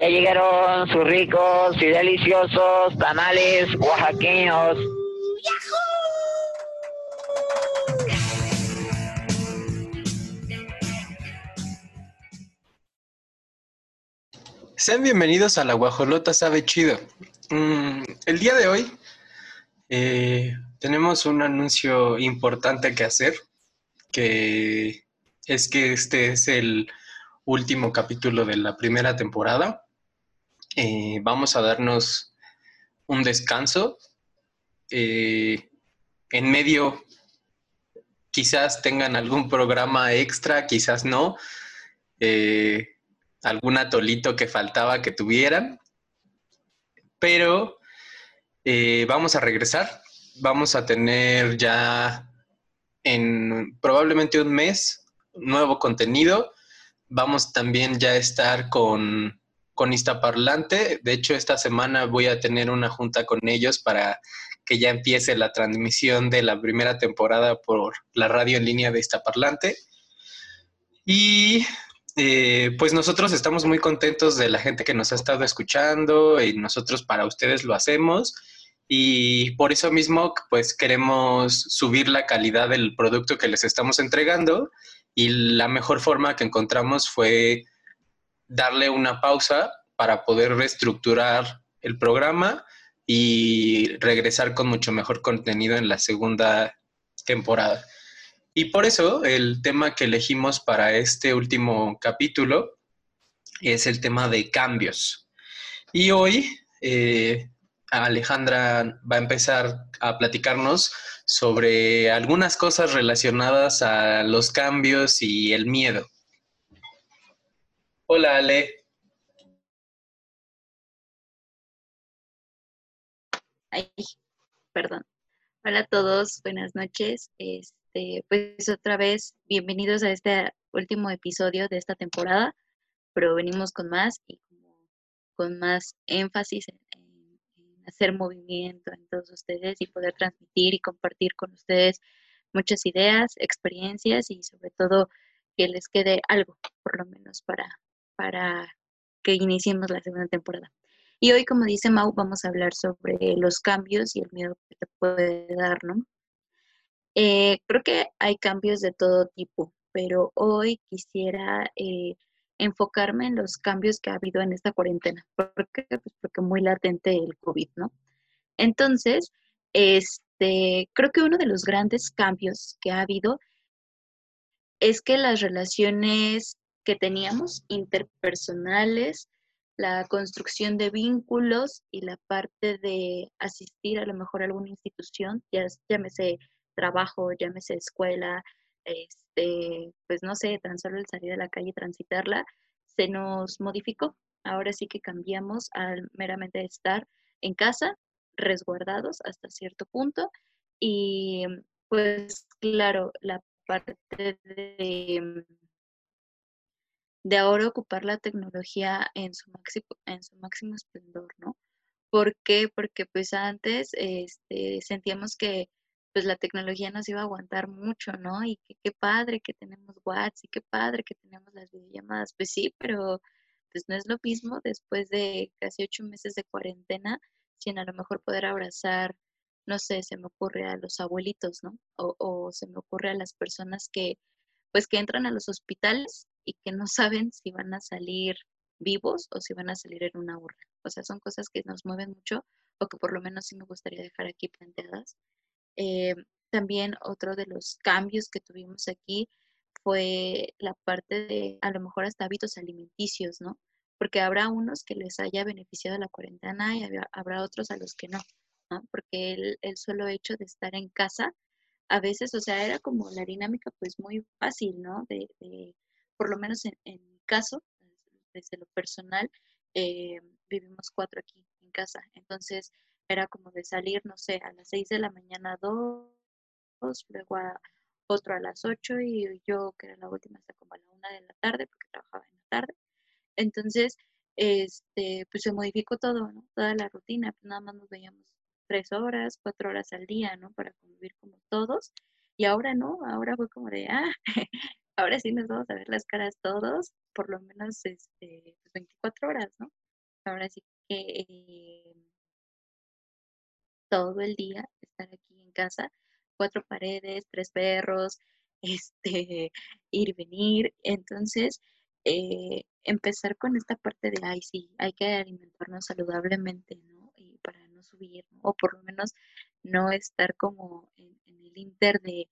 Ya llegaron sus ricos y deliciosos tamales oaxaqueños. Sean bienvenidos a la Guajolota Sabe Chido. Mm, el día de hoy eh, tenemos un anuncio importante que hacer, que es que este es el último capítulo de la primera temporada. Eh, vamos a darnos un descanso. Eh, en medio quizás tengan algún programa extra, quizás no. Eh, algún atolito que faltaba que tuvieran. Pero vamos a regresar. Vamos a tener ya en probablemente un mes nuevo contenido. Vamos también ya a estar con, con Iztaparlante. De hecho, esta semana voy a tener una junta con ellos para que ya empiece la transmisión de la primera temporada por la radio en línea de Iztaparlante. Y eh, pues nosotros estamos muy contentos de la gente que nos ha estado escuchando y nosotros para ustedes lo hacemos. Y por eso mismo, pues queremos subir la calidad del producto que les estamos entregando y la mejor forma que encontramos fue darle una pausa para poder reestructurar el programa y regresar con mucho mejor contenido en la segunda temporada. Y por eso el tema que elegimos para este último capítulo es el tema de cambios. Y hoy eh, Alejandra va a empezar a platicarnos sobre algunas cosas relacionadas a los cambios y el miedo. Hola Ale. Ay, perdón. Hola a todos, buenas noches. Este, pues otra vez, bienvenidos a este último episodio de esta temporada, pero venimos con más y con más énfasis en, hacer movimiento en todos ustedes y poder transmitir y compartir con ustedes muchas ideas, experiencias y sobre todo que les quede algo, por lo menos para, para que iniciemos la segunda temporada. Y hoy, como dice Mau, vamos a hablar sobre los cambios y el miedo que te puede dar, ¿no? Eh, creo que hay cambios de todo tipo, pero hoy quisiera eh, enfocarme en los cambios que ha habido en esta cuarentena. ¿Por qué? Pues porque muy latente el COVID, ¿no? Entonces, este, creo que uno de los grandes cambios que ha habido es que las relaciones que teníamos interpersonales, la construcción de vínculos y la parte de asistir a lo mejor a alguna institución, ya llámese trabajo, llámese escuela, este, pues no sé, tan solo el salir a la calle y transitarla, se nos modificó. Ahora sí que cambiamos al meramente estar en casa, resguardados hasta cierto punto. Y pues claro, la parte de, de ahora ocupar la tecnología en su máximo, en su máximo esplendor, ¿no? ¿Por qué? Porque pues antes este, sentíamos que pues la tecnología nos iba a aguantar mucho, ¿no? Y qué padre que tenemos WhatsApp y qué padre que tenemos las videollamadas. Pues sí, pero pues no es lo mismo después de casi ocho meses de cuarentena, sin a lo mejor poder abrazar, no sé, se me ocurre a los abuelitos, ¿no? O, o se me ocurre a las personas que, pues que entran a los hospitales y que no saben si van a salir vivos o si van a salir en una urna. O sea, son cosas que nos mueven mucho o que por lo menos sí me gustaría dejar aquí planteadas. Eh, también otro de los cambios que tuvimos aquí fue la parte de a lo mejor hasta hábitos alimenticios, ¿no? Porque habrá unos que les haya beneficiado la cuarentena y habrá otros a los que no, ¿no? Porque el, el solo hecho de estar en casa, a veces, o sea, era como la dinámica pues muy fácil, ¿no? De, por lo menos en, mi caso, desde lo personal, eh, vivimos cuatro aquí en casa, entonces era como de salir, no sé, a las 6 de la mañana dos, luego a otro a las 8 y yo, que era la última, hasta como a la 1 de la tarde, porque trabajaba en la tarde. Entonces, este, pues se modificó todo, ¿no? Toda la rutina, pues nada más nos veíamos tres horas, cuatro horas al día, ¿no? Para convivir como todos. Y ahora no, ahora fue como de, ah, ahora sí nos vamos a ver las caras todos, por lo menos este, 24 pues, horas, ¿no? ahora sí que eh, todo el día estar aquí en casa, cuatro paredes, tres perros, este, ir, venir. Entonces, eh, empezar con esta parte de, ay, sí, hay que alimentarnos saludablemente, ¿no? Y para no subir, ¿no? o por lo menos no estar como en, en el inter de,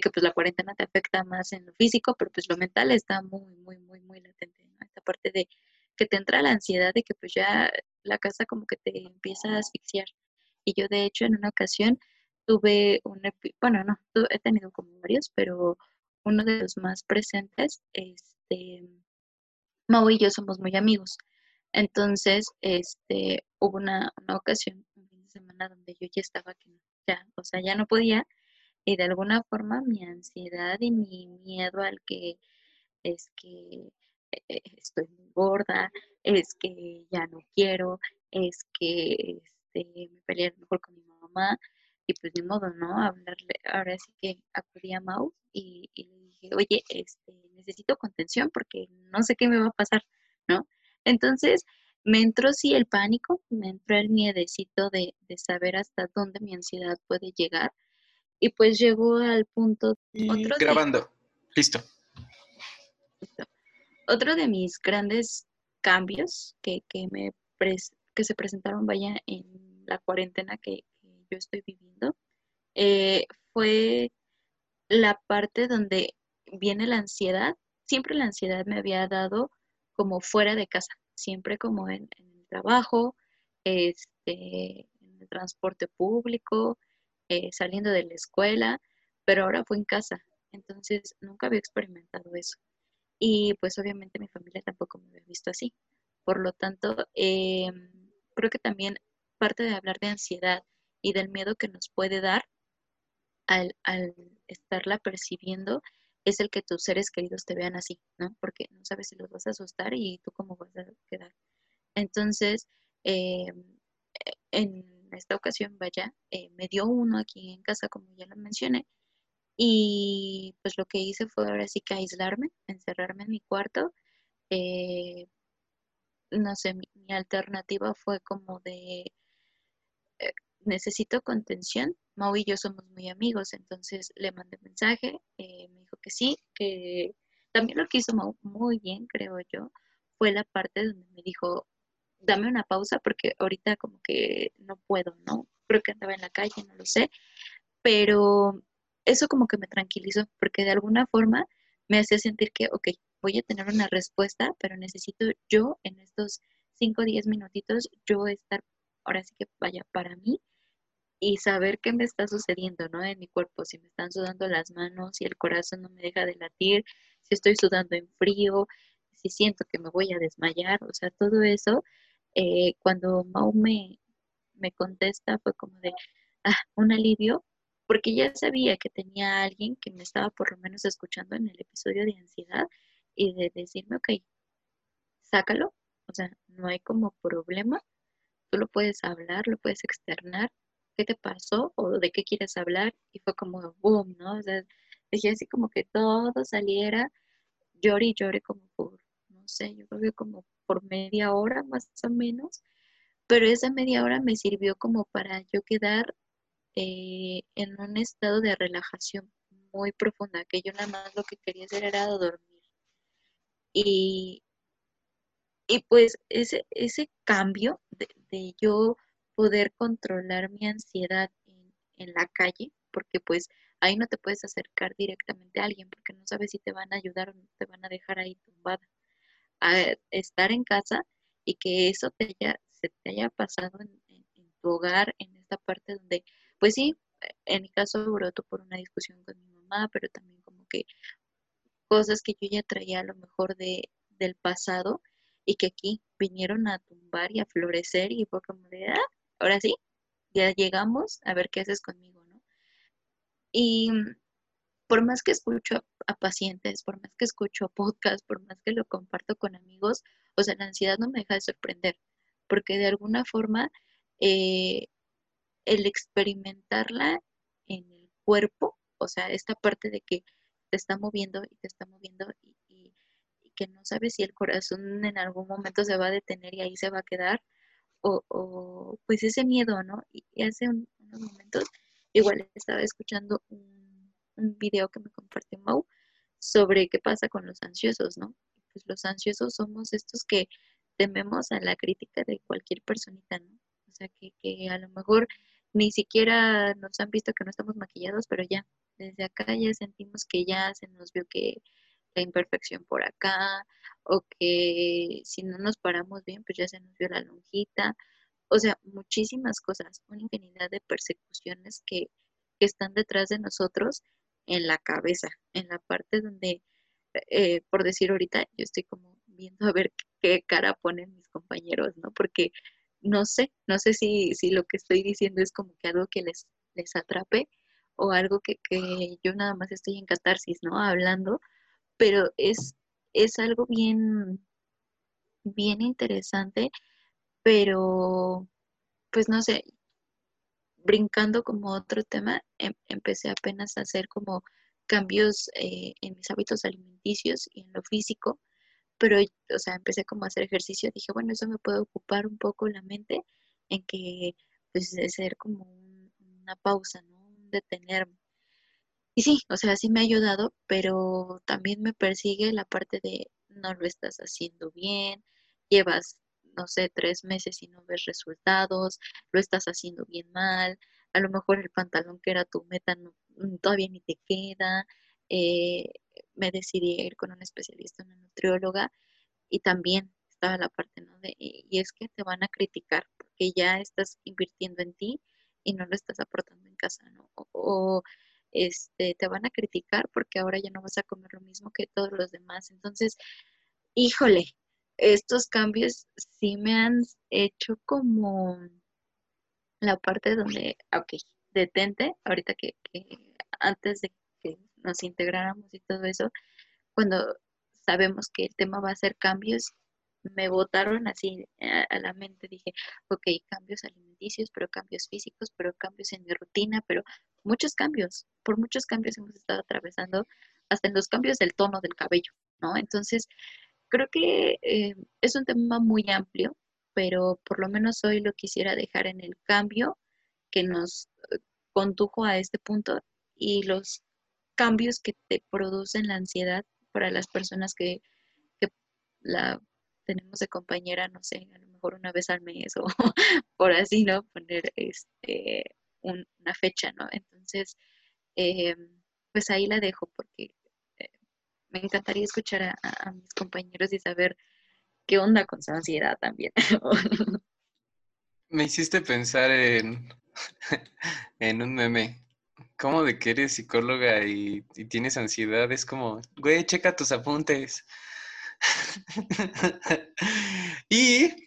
que pues la cuarentena te afecta más en lo físico, pero pues lo mental está muy, muy, muy, muy latente, ¿no? Esta parte de que te entra la ansiedad de que pues ya la casa como que te empieza a asfixiar. Y yo de hecho en una ocasión tuve un, bueno, no, he tenido como varios, pero uno de los más presentes, este, Mau y yo somos muy amigos. Entonces, este, hubo una, una ocasión, un fin de semana donde yo ya estaba que ya, o sea, ya no podía y de alguna forma mi ansiedad y mi miedo al que es que eh, eh, estoy muy gorda, es que ya no quiero, es que este, me peleé mejor con mi mamá, y pues ni modo, ¿no? Hablarle, ahora sí que acudí a Mau y, le dije, oye, este, necesito contención porque no sé qué me va a pasar, ¿no? Entonces me entró sí el pánico, me entró el miedecito de, de saber hasta dónde mi ansiedad puede llegar y pues llegó al punto... otro grabando, listo. listo. Otro de mis grandes cambios que, que me que se presentaron, vaya, en la cuarentena que, yo estoy viviendo, eh, fue la parte donde viene la ansiedad. Siempre la ansiedad me había dado como fuera de casa, siempre como en, el trabajo, este, en el transporte público, eh, saliendo de la escuela, pero ahora fue en casa. Entonces nunca había experimentado eso. Y pues obviamente mi familia tampoco me había visto así. Por lo tanto, em, creo que también parte de hablar de ansiedad y del miedo que nos puede dar al, estarla percibiendo es el que tus seres queridos te vean así, ¿no? Porque no sabes si los vas a asustar y tú cómo vas a quedar. Entonces, eh, en esta ocasión, vaya, eh, me dio uno aquí en casa, como ya lo mencioné, y pues lo que hice fue ahora sí que aislarme, encerrarme en mi cuarto. Eh, no sé, mi, alternativa fue como de necesito contención. Mau y yo somos muy amigos, entonces le mandé mensaje, eh, me dijo que sí, que también lo que hizo Mau muy bien, creo yo, fue la parte donde me dijo, dame una pausa porque ahorita como que no puedo, ¿no? Creo que andaba en la calle, no lo sé, pero eso como que me tranquilizó porque de alguna forma me hacía sentir que, ok, voy a tener una respuesta, pero necesito yo en estos 5 o 10 minutitos, yo estar, ahora sí que vaya para mí y saber qué me está sucediendo, ¿no? En mi cuerpo, si me están sudando las manos, si el corazón no me deja de latir, si estoy sudando en frío, si siento que me voy a desmayar, o sea, todo eso, eh, cuando Mau me, me contesta fue como de, ah, un alivio, porque ya sabía que tenía alguien que me estaba por lo menos escuchando en el episodio de ansiedad y de decirme, ok, sácalo, o sea, no hay como problema, tú lo puedes hablar, lo puedes externar, ¿qué te pasó? ¿O de qué quieres hablar? Y fue como, boom, ¿no? O sea, dejé así como que todo saliera, llore y llore como por, no sé, yo creo que como por media hora más o menos, pero esa media hora me sirvió como para yo quedar eh, en un estado de relajación muy profunda, que yo nada más lo que quería hacer era dormir. Y, y pues ese, ese cambio de, de yo poder controlar mi ansiedad en, la calle, porque pues ahí no te puedes acercar directamente a alguien porque no sabes si te van a ayudar o no te van a dejar ahí tumbada. A estar en casa y que eso te haya, se te haya pasado en, tu hogar, en esta parte donde, pues sí, en mi caso broto por una discusión con mi mamá, pero también como que cosas que yo ya traía a lo mejor de, del pasado y que aquí vinieron a tumbar y a florecer y fue como de, ah, ahora sí, ya llegamos, a ver qué haces conmigo, ¿no? Y por más que escucho a, pacientes, por más que escucho podcast, por más que lo comparto con amigos, o sea, la ansiedad no me deja de sorprender, porque de alguna forma eh, el experimentarla en el cuerpo, o sea, esta parte de que te está moviendo y te está moviendo y, que no sabes si el corazón en algún momento se va a detener y ahí se va a quedar, o, o pues ese miedo, ¿no? Y, hace unos momentos, igual estaba escuchando un, un video que me compartió Mau sobre qué pasa con los ansiosos, ¿no? Pues los ansiosos somos estos que tememos a la crítica de cualquier personita, ¿no? O sea, que, que a lo mejor ni siquiera nos han visto que no estamos maquillados, pero ya, desde acá ya sentimos que ya se nos vio que la imperfección por acá, o que si no nos paramos bien, pues ya se nos vio la lonjita. O sea, muchísimas cosas, una infinidad de persecuciones que, que están detrás de nosotros en la cabeza, en la parte donde, eh, por decir ahorita, yo estoy como viendo a ver qué cara ponen mis compañeros, ¿no? Porque no sé, no sé si, si lo que estoy diciendo es como que algo que les, les atrape o algo que, que yo nada más estoy en catarsis, ¿no? Hablando, pero es, es algo bien, bien interesante, pero pues no sé, brincando como otro tema, em, empecé apenas a hacer como cambios eh, en mis hábitos alimenticios y en lo físico, pero, o sea, empecé como a hacer ejercicio, dije, bueno, eso me puede ocupar un poco la mente en que, pues, de ser como una pausa, ¿no? Un detenerme. Y sí, o sea, sí me ha ayudado, pero también me persigue la parte de no lo estás haciendo bien, llevas, no sé, tres meses y no ves resultados, lo estás haciendo bien mal, a lo mejor el pantalón que era tu meta mm, todavía ni te queda, eh, me decidí ir con un especialista, una nutrióloga, y también estaba la parte, ¿no? De, y es que te van a criticar porque ya estás invirtiendo en ti y no lo estás aportando en casa, ¿no? O, este, te van a criticar porque ahora ya no vas a comer lo mismo que todos los demás. Entonces, híjole, estos cambios sí me han hecho como la parte donde, ok, detente, ahorita que, antes de que nos integráramos y todo eso, cuando sabemos que el tema va a ser cambios, me botaron así a, la mente, dije, ok, cambios alimenticios, pero cambios físicos, pero cambios en mi rutina, pero muchos cambios, por muchos cambios hemos estado atravesando, hasta en los cambios del tono del cabello, ¿no? Entonces, creo que eh, es un tema muy amplio, pero por lo menos hoy lo quisiera dejar en el cambio que nos eh, condujo a este punto y los cambios que te producen la ansiedad para las personas que, la tenemos de compañera, no sé, a lo mejor una vez al mes o por así, ¿no? Poner este una fecha, ¿no? Entonces, eh, pues ahí la dejo porque me encantaría escuchar a, mis compañeros y saber qué onda con su ansiedad también. me hiciste pensar en, un meme ¿Cómo de que eres psicóloga y, tienes ansiedad? Es como, güey, checa tus apuntes. y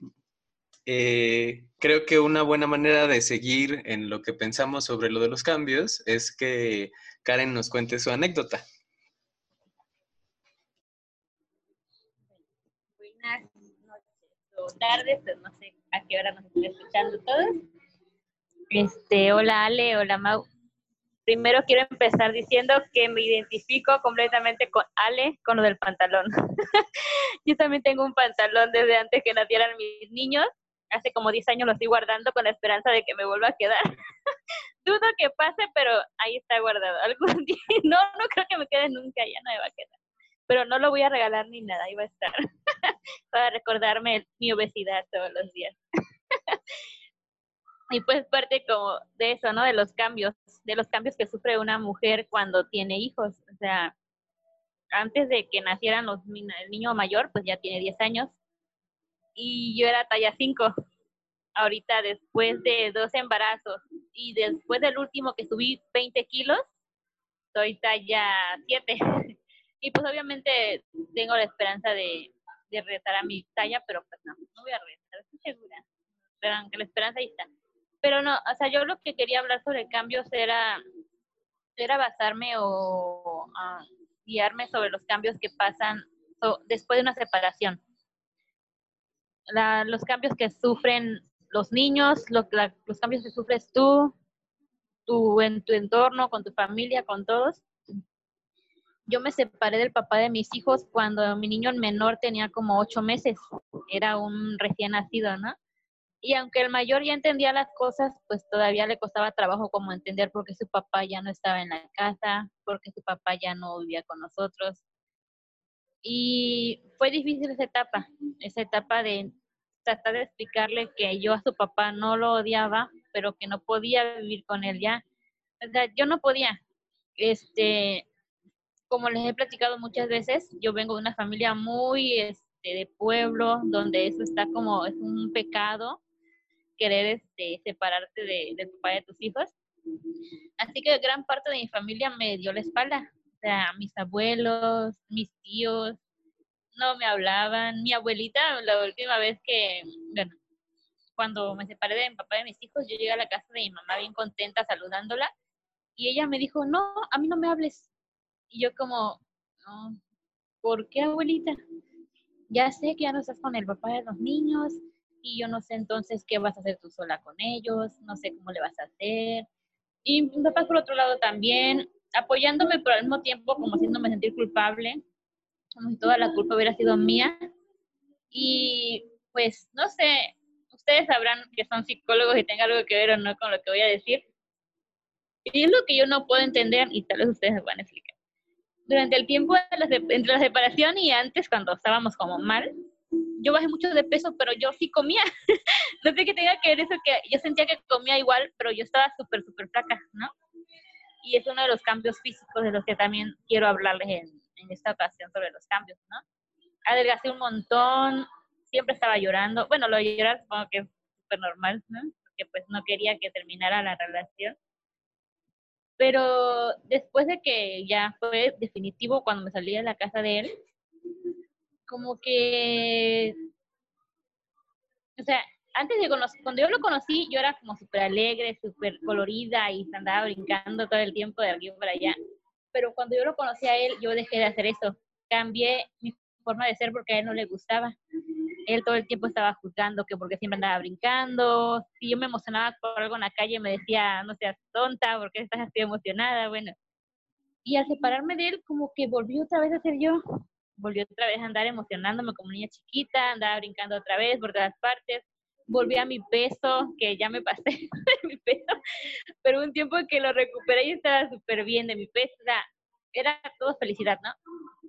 eh, creo que una buena manera de seguir en lo que pensamos sobre lo de los cambios es que Karen nos cuente su anécdota. Buenas noches o pues no sé a qué hora nos están escuchando todos. Este, hola Ale, hola Mau primero quiero empezar diciendo que me identifico completamente con Ale, con lo del pantalón. Yo también tengo un pantalón desde antes que nacieran mis niños. Hace como 10 años lo estoy guardando con la esperanza de que me vuelva a quedar. Dudo que pase, pero ahí está guardado. Algún día, no, no creo que me quede nunca, ya no me va a quedar. Pero no lo voy a regalar ni nada, ahí va a estar. Para recordarme mi obesidad todos los días. y pues parte como de eso, ¿no? De los cambios, de los cambios que sufre una mujer cuando tiene hijos. O sea, antes de que nacieran los el niño mayor, pues ya tiene 10 años, y yo era talla 5. Ahorita, después de dos embarazos y después del último que subí 20 kilos, soy talla 7. y pues obviamente tengo la esperanza de, de retar a mi talla, pero pues no, no voy a retar, estoy segura. Pero aunque la esperanza ahí está. Pero no, o sea, yo lo que quería hablar sobre cambios era, era basarme o guiarme sobre los cambios que pasan después de una separación. los cambios que sufren los niños, los cambios que sufres tú, tú en tu entorno, con tu familia, con todos. Yo me separé del papá de mis hijos cuando mi niño menor tenía como ocho meses, era un recién nacido, ¿no? Y aunque el mayor ya entendía las cosas, pues todavía le costaba trabajo como entender por qué su papá ya no estaba en la casa, por qué su papá ya no vivía con nosotros. Y fue difícil esa etapa, esa etapa de tratar de explicarle que yo a su papá no lo odiaba, pero que no podía vivir con él ya. O sea, yo no podía. Este, como les he platicado muchas veces, yo vengo de una familia muy este, de pueblo, donde eso está como, es un pecado, querer este, separarte de, del papá de tus hijos. Así que gran parte de mi familia me dio la espalda. O sea, mis abuelos, mis tíos, no me hablaban. Mi abuelita, la última vez que, bueno, cuando me separé de mi papá de mis hijos, yo llegué a la casa de mi mamá bien contenta saludándola y ella me dijo, no, a mí no me hables. Y yo como, no, ¿por qué abuelita? Ya sé que ya no estás con el papá de los niños y yo no sé entonces qué vas a hacer tú sola con ellos, no sé cómo le vas a hacer. Y mi papá por otro lado también, apoyándome, pero al mismo tiempo como haciéndome sentir culpable, como si toda la culpa hubiera sido mía. Y pues, no sé, ustedes sabrán que son psicólogos y tengan algo que ver o no con lo que voy a decir. Y es lo que yo no puedo entender y tal vez ustedes me van a explicar. Durante el tiempo entre la separación y antes, cuando estábamos como mal, yo bajé mucho de peso, pero yo sí comía. no sé qué tenga que ver eso, que yo sentía que comía igual, pero yo estaba súper, súper flaca, ¿no? Y es uno de los cambios físicos de los que también quiero hablarles en, en esta ocasión sobre los cambios, ¿no? Adelgacé un montón, siempre estaba llorando. Bueno, lo de llorar supongo que es súper normal, ¿no? Porque pues no quería que terminara la relación. Pero después de que ya fue definitivo cuando me salí de la casa de él, como que, o sea, antes de conocer, cuando yo lo conocí, yo era como súper alegre, súper colorida y andaba brincando todo el tiempo de aquí para allá. Pero cuando yo lo conocí a él, yo dejé de hacer eso. Cambié mi forma de ser porque a él no le gustaba. Él todo el tiempo estaba juzgando que porque siempre andaba brincando. Si yo me emocionaba por algo en la calle, me decía, no seas tonta, porque estás así emocionada? Bueno. Y al separarme de él, como que volví otra vez a ser yo volví otra vez a andar emocionándome como niña chiquita, andaba brincando otra vez por todas partes, volví a mi peso, que ya me pasé de mi peso, pero un tiempo que lo recuperé y estaba súper bien de mi peso, o sea, era todo felicidad, ¿no?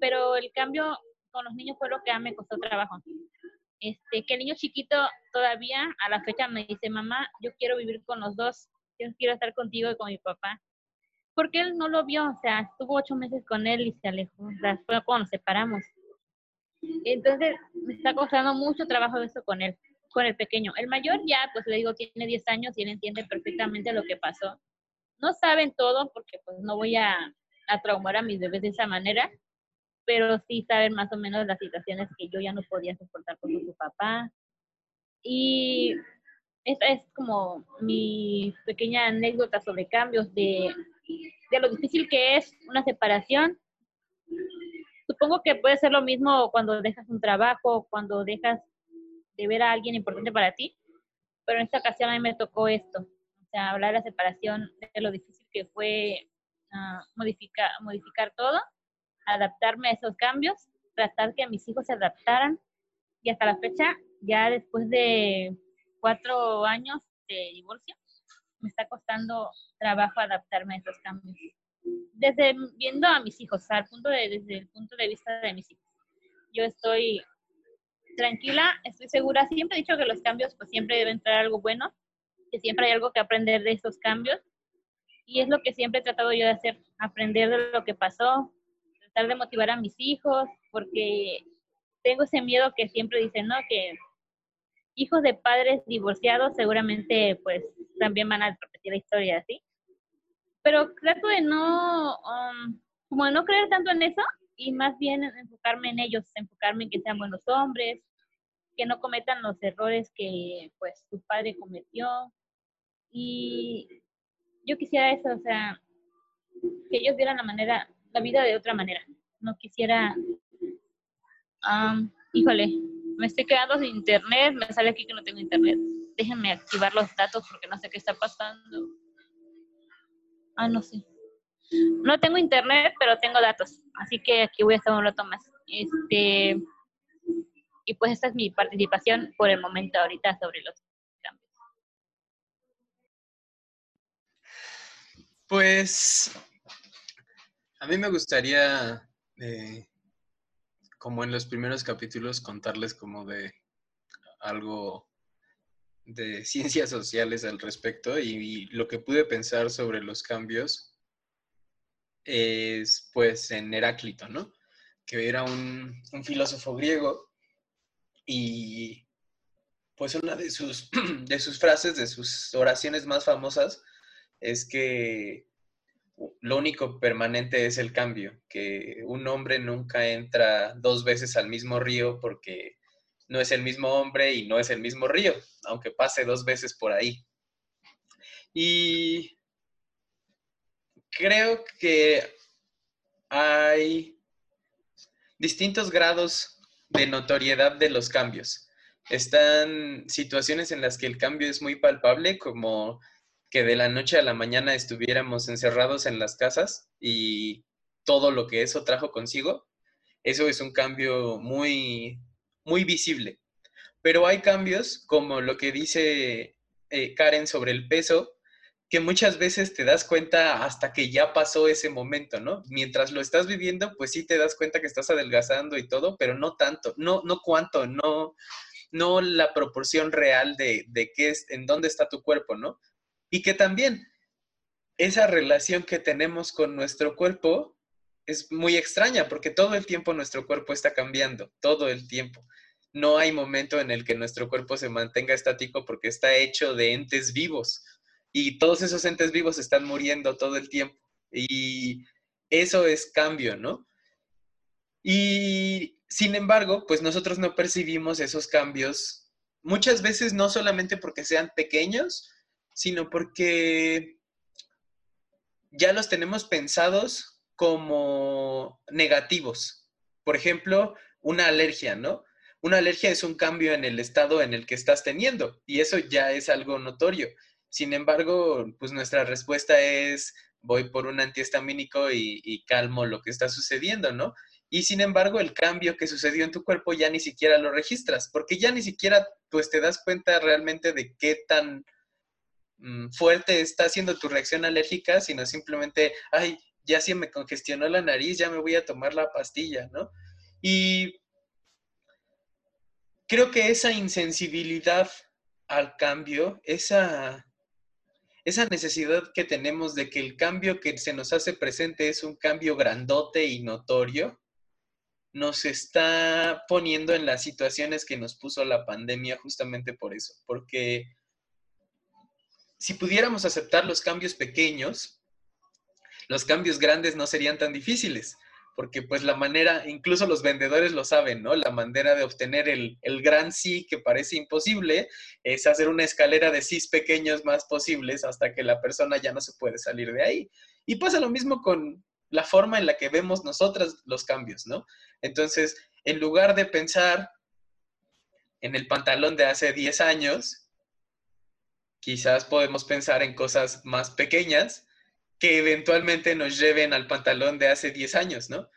Pero el cambio con los niños fue lo que me costó trabajo. Este, que el niño chiquito todavía a la fecha me dice, mamá, yo quiero vivir con los dos, yo quiero estar contigo y con mi papá porque él no lo vio, o sea, estuvo ocho meses con él y se alejó, fue cuando nos separamos. Entonces, me está costando mucho trabajo eso con él, con el pequeño. El mayor ya, pues le digo, tiene 10 años y él entiende perfectamente lo que pasó. No saben todo porque pues no voy a, a traumar a mis bebés de esa manera, pero sí saben más o menos las situaciones que yo ya no podía soportar con su papá. Y esta es como mi pequeña anécdota sobre cambios de de lo difícil que es una separación. Supongo que puede ser lo mismo cuando dejas un trabajo, cuando dejas de ver a alguien importante para ti, pero en esta ocasión a mí me tocó esto, o sea, hablar de la separación, de lo difícil que fue uh, modificar, modificar todo, adaptarme a esos cambios, tratar que mis hijos se adaptaran y hasta la fecha, ya después de cuatro años de divorcio, me está costando trabajo adaptarme a esos cambios. Desde viendo a mis hijos, al punto de, desde el punto de vista de mis hijos. Yo estoy tranquila, estoy segura. Siempre he dicho que los cambios, pues siempre debe entrar algo bueno, que siempre hay algo que aprender de esos cambios. Y es lo que siempre he tratado yo de hacer, aprender de lo que pasó, tratar de motivar a mis hijos, porque tengo ese miedo que siempre dicen, ¿no? Que hijos de padres divorciados seguramente pues también van a repetir la historia así. Pero trato de no, um, como no creer tanto en eso y más bien enfocarme en ellos, enfocarme en que sean buenos hombres, que no cometan los errores que pues su padre cometió. Y yo quisiera eso, o sea, que ellos vieran la manera, la vida de otra manera. No quisiera, híjole, me estoy quedando sin internet, me sale aquí que no tengo internet. Déjenme activar los datos porque no sé qué está pasando. Ah, no sé. No tengo internet, pero tengo datos, así que aquí voy a estar un rato más. Este, y pues esta es mi participación por el momento ahorita sobre los cambios. Pues a mí me gustaría, eh, como en los primeros capítulos, contarles como de algo de ciencias sociales al respecto y, lo que pude pensar sobre los cambios es pues en Heráclito, ¿no? Que era un, un filósofo griego y pues una de sus, de sus frases, de sus oraciones más famosas es que lo único permanente es el cambio, que un hombre nunca entra dos veces al mismo río porque no es el mismo hombre y no es el mismo río, aunque pase dos veces por ahí. Y creo que hay distintos grados de notoriedad de los cambios. Están situaciones en las que el cambio es muy palpable, como que de la noche a la mañana estuviéramos encerrados en las casas y todo lo que eso trajo consigo. Eso es un cambio muy muy visible. Pero hay cambios, como lo que dice eh, Karen sobre el peso, que muchas veces te das cuenta hasta que ya pasó ese momento, ¿no? Mientras lo estás viviendo, pues sí te das cuenta que estás adelgazando y todo, pero no tanto, no, no cuánto, no, no la proporción real de, de qué es, en dónde está tu cuerpo, ¿no? Y que también esa relación que tenemos con nuestro cuerpo es muy extraña porque todo el tiempo nuestro cuerpo está cambiando, todo el tiempo no hay momento en el que nuestro cuerpo se mantenga estático porque está hecho de entes vivos y todos esos entes vivos están muriendo todo el tiempo y eso es cambio, ¿no? Y sin embargo, pues nosotros no percibimos esos cambios muchas veces no solamente porque sean pequeños, sino porque ya los tenemos pensados como negativos. Por ejemplo, una alergia, ¿no? Una alergia es un cambio en el estado en el que estás teniendo y eso ya es algo notorio. Sin embargo, pues nuestra respuesta es voy por un antihistamínico y, calmo lo que está sucediendo, ¿no? Y sin embargo, el cambio que sucedió en tu cuerpo ya ni siquiera lo registras, porque ya ni siquiera pues te das cuenta realmente de qué tan mm, fuerte está siendo tu reacción alérgica, sino simplemente, ay, ya si me congestionó la nariz, ya me voy a tomar la pastilla, ¿no? Y creo que esa insensibilidad al cambio, esa, esa necesidad que tenemos de que el cambio que se nos hace presente es un cambio grandote y notorio, nos está poniendo en las situaciones que nos puso la pandemia justamente por eso, porque si pudiéramos aceptar los cambios pequeños, los cambios grandes no serían tan difíciles porque pues la manera, incluso los vendedores lo saben, ¿no? La manera de obtener el, gran sí que parece imposible es hacer una escalera de sí pequeños más posibles hasta que la persona ya no se puede salir de ahí. Y pasa lo mismo con la forma en la que vemos nosotras los cambios, ¿no? Entonces, en lugar de pensar en el pantalón de hace 10 años, quizás podemos pensar en cosas más pequeñas que eventualmente nos lleven al pantalón de hace 10 años, ¿no?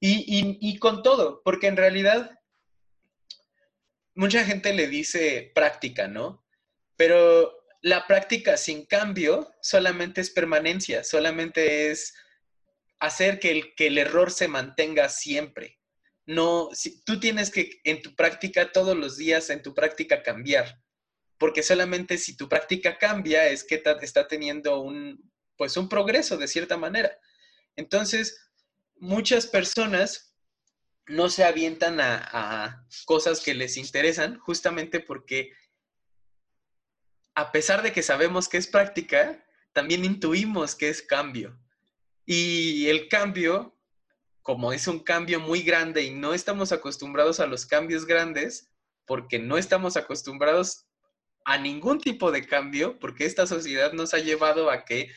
Y, con todo, porque en realidad mucha gente le dice práctica, ¿no? Pero la práctica sin cambio solamente es permanencia, solamente es hacer que el, que el error se mantenga siempre. No, si, tú tienes que en tu práctica todos los días, en tu práctica cambiar, porque solamente si tu práctica cambia es que está teniendo un, pues un progreso de cierta manera. Entonces, muchas personas no se avientan a, cosas que les interesan justamente porque a pesar de que sabemos que es práctica, también intuimos que es cambio. Y el cambio, como es un cambio muy grande y no estamos acostumbrados a los cambios grandes, porque no estamos acostumbrados a ningún tipo de cambio, porque esta sociedad nos ha llevado a que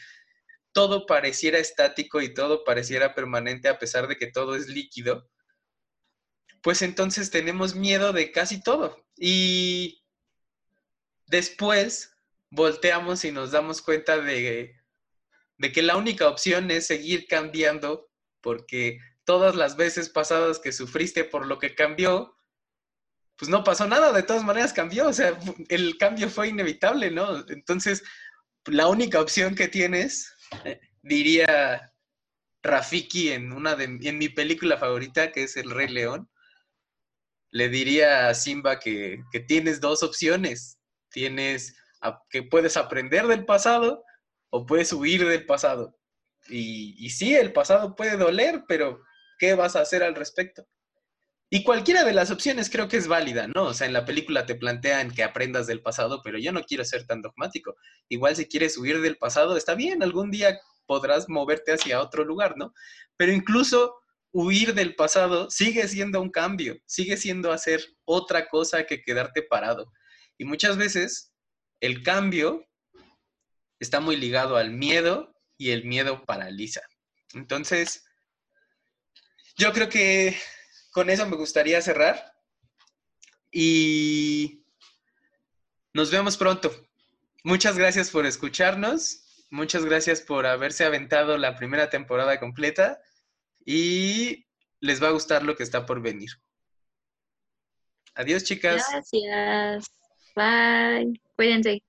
todo pareciera estático y todo pareciera permanente a pesar de que todo es líquido, pues entonces tenemos miedo de casi todo. Y después volteamos y nos damos cuenta de, de que la única opción es seguir cambiando porque todas las veces pasadas que sufriste por lo que cambió, pues no pasó nada, de todas maneras cambió, o sea, el cambio fue inevitable, ¿no? Entonces, la única opción que tienes, eh, diría Rafiki en una de en mi película favorita, que es El Rey León, le diría a Simba que, que tienes dos opciones. Tienes que puedes aprender del pasado o puedes huir del pasado. Y, y sí, el pasado puede doler, pero ¿qué vas a hacer al respecto? Y cualquiera de las opciones creo que es válida, ¿no? O sea, en la película te plantean que aprendas del pasado, pero yo no quiero ser tan dogmático. Igual si quieres huir del pasado, está bien, algún día podrás moverte hacia otro lugar, ¿no? Pero incluso huir del pasado sigue siendo un cambio, sigue siendo hacer otra cosa que quedarte parado. Y muchas veces el cambio está muy ligado al miedo y el miedo paraliza. Entonces, yo creo que con eso me gustaría cerrar y nos vemos pronto. Muchas gracias por escucharnos, muchas gracias por haberse aventado la primera temporada completa y les va a gustar lo que está por venir. Adiós, chicas. Gracias. Bye. Cuídense.